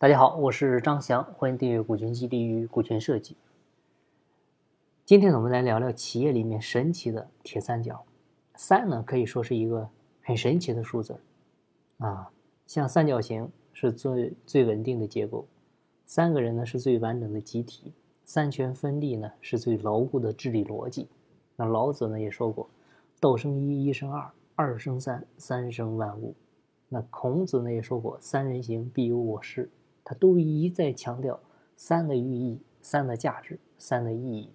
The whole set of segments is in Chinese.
大家好，我是张翔，欢迎订阅股权激励与股权设计。今天，我们来聊聊企业里面神奇的铁三角。三呢，可以说是一个很神奇的数字啊。像三角形是最最稳定的结构，三个人呢是最完整的集体，三权分立呢是最牢固的治理逻辑。那老子呢也说过：“道生一，一生二，二生三，三生万物。”那孔子呢也说过：“三人行，必有我师。”他都一再强调三的寓意、三的价值、三的意义。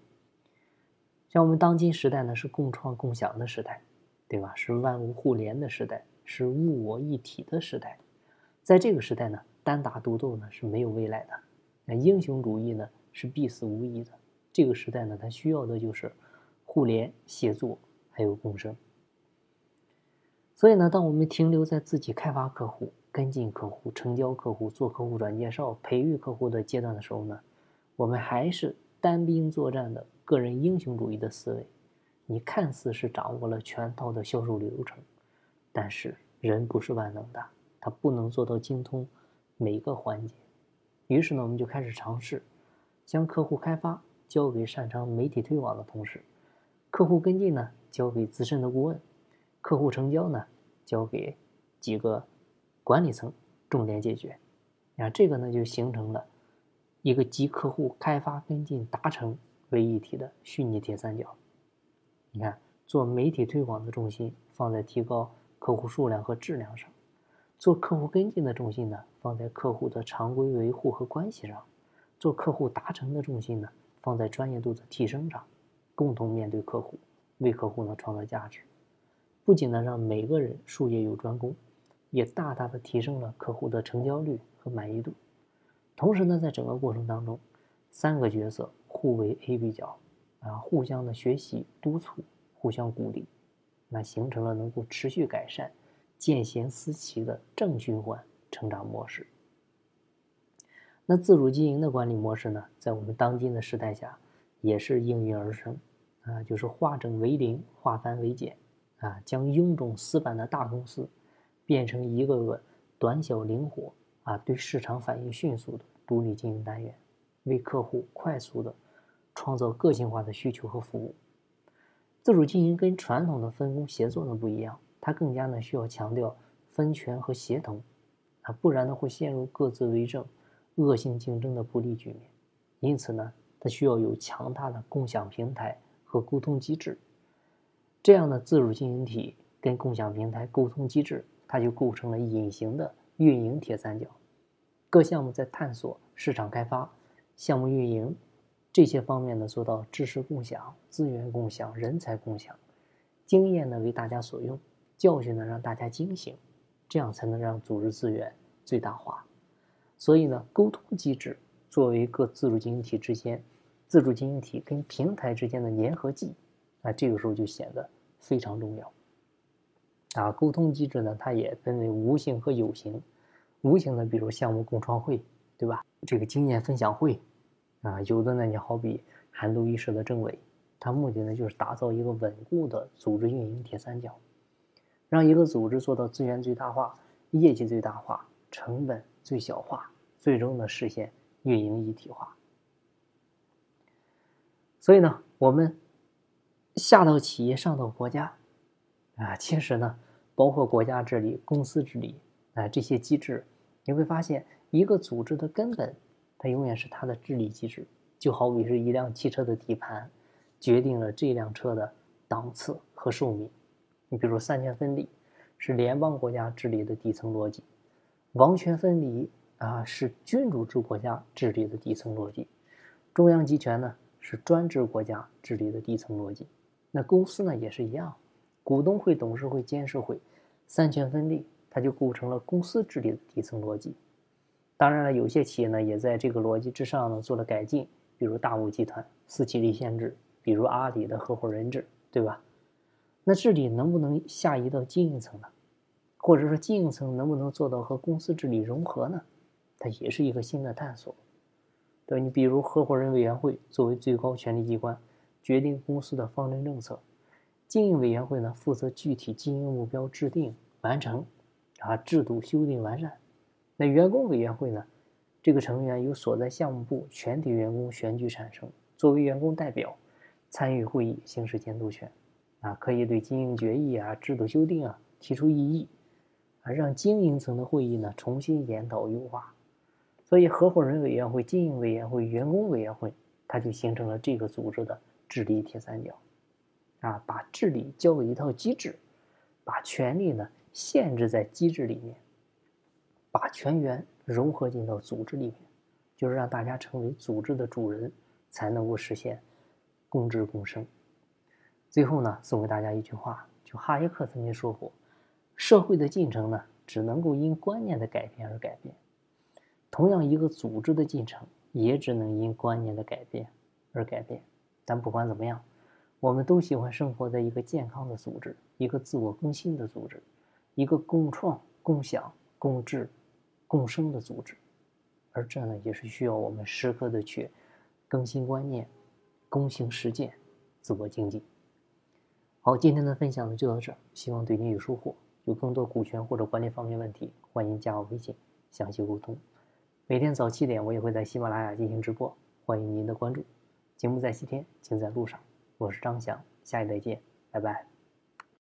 像我们当今时代呢，是共创共享的时代，对吧？是万物互联的时代，是物我一体的时代。在这个时代呢，单打独斗呢是没有未来的，那英雄主义呢是必死无疑的。这个时代呢，它需要的就是互联、协作还有共生。所以呢，当我们停留在自己开发客户，跟进客户、成交客户、做客户转介绍、培育客户的阶段的时候呢，我们还是单兵作战的个人英雄主义的思维。你看似是掌握了全套的销售流程，但是人不是万能的，他不能做到精通每个环节。于是呢，我们就开始尝试将客户开发交给擅长媒体推广的同事，客户跟进呢交给资深的顾问，客户成交呢交给几个。管理层重点解决，啊，这个呢就形成了一个集客户开发、跟进、达成为一体的虚拟铁三角。你看，做媒体推广的重心放在提高客户数量和质量上，做客户跟进的重心呢放在客户的常规维护和关系上，做客户达成的重心呢放在专业度的提升上，共同面对客户，为客户呢创造价值，不仅呢让每个人术业有专攻。也大大的提升了客户的成交率和满意度。同时呢，在整个过程当中，三个角色互为 A、B 角，啊，互相的学习督促，互相鼓励，那形成了能够持续改善、见贤思齐的正循环成长模式。那自主经营的管理模式呢，在我们当今的时代下，也是应运而生，啊，就是化整为零，化繁为简，啊，将臃肿死板的大公司。变成一个个短小灵活啊，对市场反应迅速的独立经营单元，为客户快速的创造个性化的需求和服务。自主经营跟传统的分工协作呢不一样，它更加呢需要强调分权和协同啊，不然呢会陷入各自为政、恶性竞争的不利局面。因此呢，它需要有强大的共享平台和沟通机制。这样的自主经营体跟共享平台沟通机制。它就构成了隐形的运营铁三角，各项目在探索、市场开发、项目运营这些方面呢，做到知识共享、资源共享、人才共享，经验呢为大家所用，教训呢让大家惊醒，这样才能让组织资源最大化。所以呢，沟通机制作为各自主经营体之间、自主经营体跟平台之间的粘合剂，那这个时候就显得非常重要。啊，沟通机制呢，它也分为无形和有形。无形的，比如项目共创会，对吧？这个经验分享会，啊，有的呢，你好比韩都衣舍的政委，它目的呢就是打造一个稳固的组织运营铁三角，让一个组织做到资源最大化、业绩最大化、成本最小化，最终呢实现运营一体化。所以呢，我们下到企业，上到国家。啊，其实呢，包括国家治理、公司治理啊这些机制，你会发现，一个组织的根本，它永远是它的治理机制。就好比是一辆汽车的底盘，决定了这辆车的档次和寿命。你比如三权分立，是联邦国家治理的底层逻辑；王权分离啊，是君主制国家治理的底层逻辑；中央集权呢，是专制国家治理的底层逻辑。那公司呢，也是一样。股东会、董事会、监事会，三权分立，它就构成了公司治理的底层逻辑。当然了，有些企业呢也在这个逻辑之上呢做了改进，比如大物集团私企立宪制，比如阿里的合伙人制，对吧？那治理能不能下移到经营层呢？或者说经营层能不能做到和公司治理融合呢？它也是一个新的探索。对你比如合伙人委员会作为最高权力机关，决定公司的方针政策。经营委员会呢，负责具体经营目标制定完成，啊，制度修订完善。那员工委员会呢，这个成员由所在项目部全体员工选举产生，作为员工代表参与会议，行使监督权。啊，可以对经营决议啊、制度修订啊提出异议，啊，让经营层的会议呢重新研讨优化。所以，合伙人委员会、经营委员会、员工委员会，它就形成了这个组织的治理铁三角。啊，把治理交给一套机制，把权力呢限制在机制里面，把全员融合进到组织里面，就是让大家成为组织的主人，才能够实现共治共生。最后呢，送给大家一句话，就哈耶克曾经说过：“社会的进程呢，只能够因观念的改变而改变；同样，一个组织的进程也只能因观念的改变而改变。”但不管怎么样，我们都喜欢生活在一个健康的组织，一个自我更新的组织，一个共创、共享、共治、共生的组织。而这呢，也是需要我们时刻的去更新观念、躬行实践、自我经济。好，今天的分享呢就到这儿，希望对您有收获。有更多股权或者管理方面问题，欢迎加我微信详细沟通。每天早七点，我也会在喜马拉雅进行直播，欢迎您的关注。节目在西天，请在路上。我是张翔，下一再见，拜拜。